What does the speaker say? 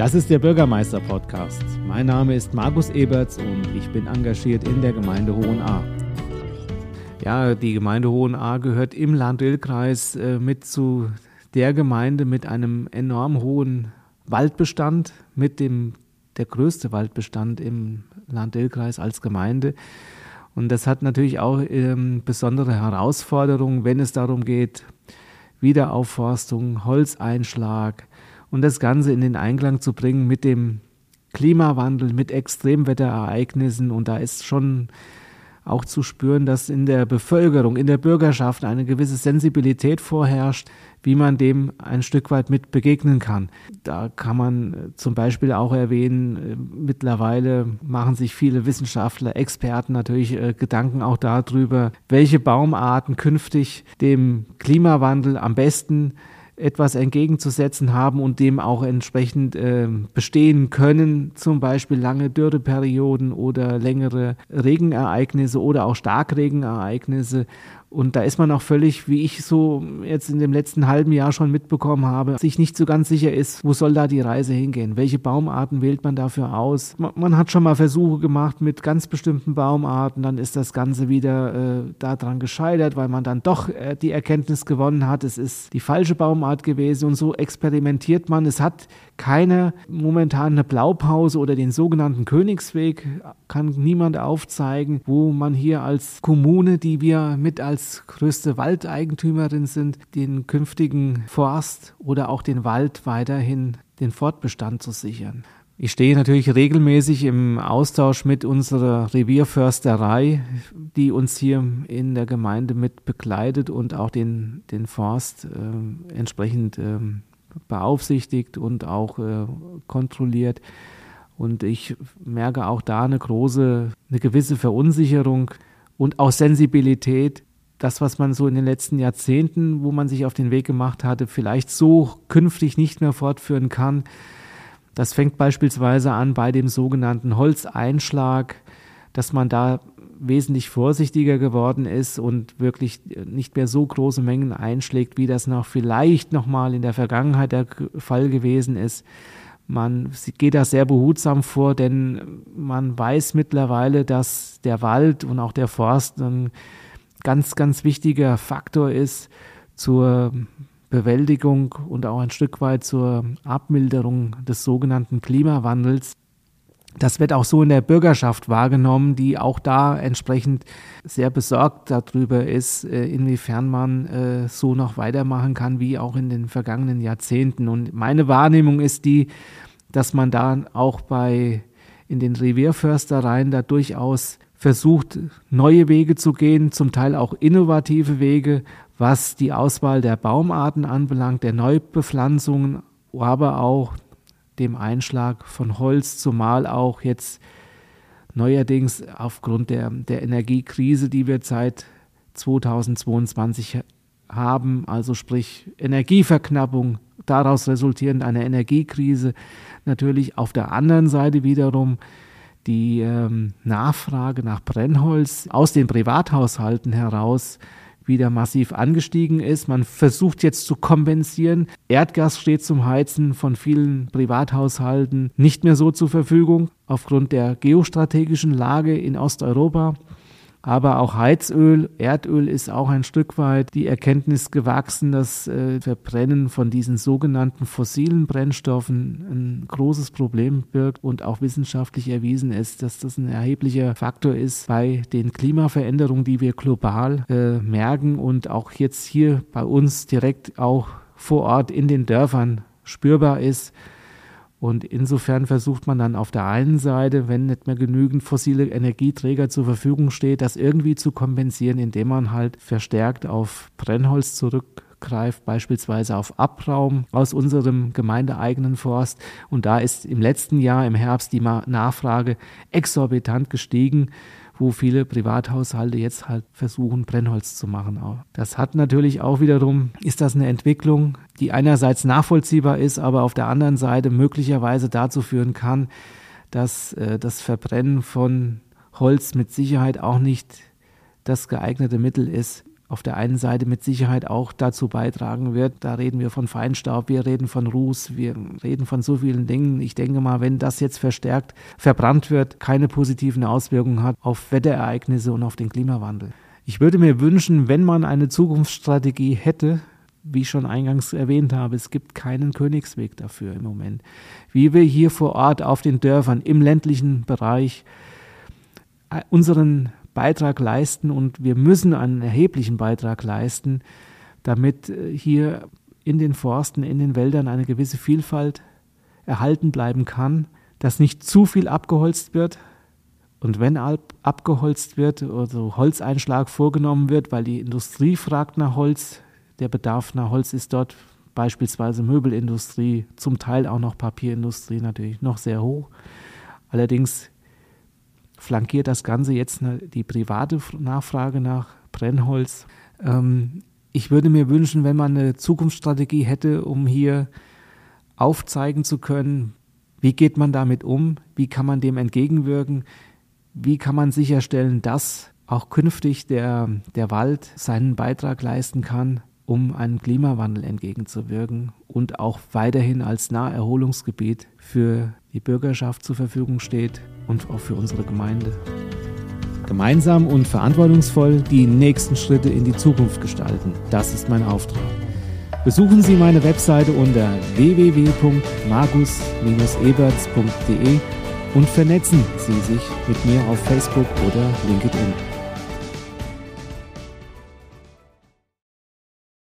Das ist der Bürgermeister-Podcast. Mein Name ist Markus Eberts und ich bin engagiert in der Gemeinde Hohenahr. Ja, die Gemeinde Hohenahr gehört im Land-Ill-Kreis äh, mit zu der Gemeinde mit einem enorm hohen Waldbestand, mit dem der größte Waldbestand im Land-Ill-Kreis als Gemeinde. Und das hat natürlich auch ähm, besondere Herausforderungen, wenn es darum geht, Wiederaufforstung, Holzeinschlag, und das Ganze in den Einklang zu bringen mit dem Klimawandel, mit Extremwetterereignissen. Und da ist schon auch zu spüren, dass in der Bevölkerung, in der Bürgerschaft eine gewisse Sensibilität vorherrscht, wie man dem ein Stück weit mit begegnen kann. Da kann man äh, zum Beispiel auch erwähnen, äh, mittlerweile machen sich viele Wissenschaftler, Experten natürlich äh, Gedanken auch darüber, welche Baumarten künftig dem Klimawandel am besten etwas entgegenzusetzen haben und dem auch entsprechend äh, bestehen können, zum Beispiel lange Dürreperioden oder längere Regenereignisse oder auch Starkregenereignisse. Und da ist man auch völlig, wie ich so jetzt in dem letzten halben Jahr schon mitbekommen habe, sich nicht so ganz sicher ist, wo soll da die Reise hingehen? Welche Baumarten wählt man dafür aus? Man, hat schon mal Versuche gemacht mit ganz bestimmten Baumarten, dann ist das Ganze wieder äh, daran gescheitert, weil man dann doch äh, die Erkenntnis gewonnen hat, es ist die falsche Baumart gewesen und so experimentiert man. Es hat keine momentane Blaupause oder den sogenannten Königsweg, kann niemand aufzeigen, wo man hier als Kommune, die wir mit als größte Waldeigentümerin sind, den künftigen Forst oder auch den Wald weiterhin den Fortbestand zu sichern. Ich stehe natürlich regelmäßig im Austausch mit unserer Revierförsterei, die uns hier in der Gemeinde mit begleitet und auch den, den Forst äh, entsprechend äh, beaufsichtigt und auch äh, kontrolliert. Und ich merke auch da eine große, eine gewisse Verunsicherung und auch Sensibilität. Das, was man so in den letzten Jahrzehnten, wo man sich auf den Weg gemacht hatte, vielleicht so künftig nicht mehr fortführen kann. Das fängt beispielsweise an bei dem sogenannten Holzeinschlag, dass man da wesentlich vorsichtiger geworden ist und wirklich nicht mehr so große Mengen einschlägt, wie das noch vielleicht noch mal in der Vergangenheit der Fall gewesen ist. Man geht da sehr behutsam vor, denn man weiß mittlerweile, dass der Wald und auch der Forst ein ganz, ganz wichtiger Faktor ist zur Bewältigung und auch ein Stück weit zur Abmilderung des sogenannten Klimawandels. Das wird auch so in der Bürgerschaft wahrgenommen, die auch da entsprechend sehr besorgt darüber ist, äh, inwiefern man äh, so noch weitermachen kann wie auch in den vergangenen Jahrzehnten. Und meine Wahrnehmung ist die, dass man da auch bei in den Revierförstereien da durchaus versucht, neue Wege zu gehen, zum Teil auch innovative Wege, was die Auswahl der Baumarten anbelangt, der Neubepflanzungen, aber auch dem Einschlag von Holz, zumal auch jetzt neuerdings aufgrund der, der Energiekrise, die wir seit 2022 haben, also sprich Energieverknappung, daraus resultierend eine Energiekrise, natürlich auf der anderen Seite wiederum die ähm, Nachfrage nach Brennholz aus den Privathaushalten heraus wieder massiv angestiegen ist. Man versucht jetzt zu kompensieren. Erdgas steht zum Heizen von vielen Privathaushalten nicht mehr so zur Verfügung aufgrund der geostrategischen Lage in Osteuropa. Aber auch Heizöl, Erdöl ist auch ein Stück weit die Erkenntnis gewachsen, dass äh, Verbrennen von diesen sogenannten fossilen Brennstoffen ein großes Problem birgt und auch wissenschaftlich erwiesen ist, dass das ein erheblicher Faktor ist bei den Klimaveränderungen, die wir global äh, merken und auch jetzt hier bei uns direkt auch vor Ort in den Dörfern spürbar ist. Und insofern versucht man dann auf der einen Seite, wenn nicht mehr genügend fossile Energieträger zur Verfügung steht, das irgendwie zu kompensieren, indem man halt verstärkt auf Brennholz zurückgreift, beispielsweise auf Abraum aus unserem gemeindeeigenen Forst. Und da ist im letzten Jahr im Herbst die Nachfrage exorbitant gestiegen wo viele Privathaushalte jetzt halt versuchen, Brennholz zu machen. Das hat natürlich auch wiederum, ist das eine Entwicklung, die einerseits nachvollziehbar ist, aber auf der anderen Seite möglicherweise dazu führen kann, dass äh, das Verbrennen von Holz mit Sicherheit auch nicht das geeignete Mittel ist, auf der einen Seite mit Sicherheit auch dazu beitragen wird. Da reden wir von Feinstaub, wir reden von Ruß, wir reden von so vielen Dingen. Ich denke mal, wenn das jetzt verstärkt verbrannt wird, keine positiven Auswirkungen hat auf Wetterereignisse und auf den Klimawandel. Ich würde mir wünschen, wenn man eine Zukunftsstrategie hätte, wie ich schon eingangs erwähnt habe, es gibt keinen Königsweg dafür im Moment. Wie wir hier vor Ort auf den Dörfern im ländlichen Bereich äh, unseren Beitrag leisten und wir müssen einen erheblichen Beitrag leisten, damit äh, hier in den Forsten, in den Wäldern eine gewisse Vielfalt erhalten bleiben kann, dass nicht zu viel abgeholzt wird. Und wenn abgeholzt wird oder Holzeinschlag vorgenommen wird, weil die Industrie fragt nach Holz, der Bedarf nach Holz ist dort beispielsweise Möbelindustrie, zum Teil auch noch Papierindustrie natürlich noch sehr hoch. Allerdings flankiert das Ganze jetzt die private Nachfrage nach Brennholz. Ähm, ich würde mir wünschen, wenn man eine Zukunftsstrategie hätte, um hier aufzeigen zu können, wie geht man damit um, wie kann man dem entgegenwirken, wie kann man sicherstellen, dass auch künftig der, der Wald seinen Beitrag leisten kann, um einem Klimawandel entgegenzuwirken und auch weiterhin als Naherholungsgebiet für die Bürgerschaft zur Verfügung steht und auch für unsere Gemeinde. Gemeinsam und verantwortungsvoll die nächsten Schritte in die Zukunft gestalten. Das ist mein Auftrag. Besuchen Sie meine Webseite unter www.magus-eberts.de und vernetzen Sie sich mit mir auf Facebook oder LinkedIn.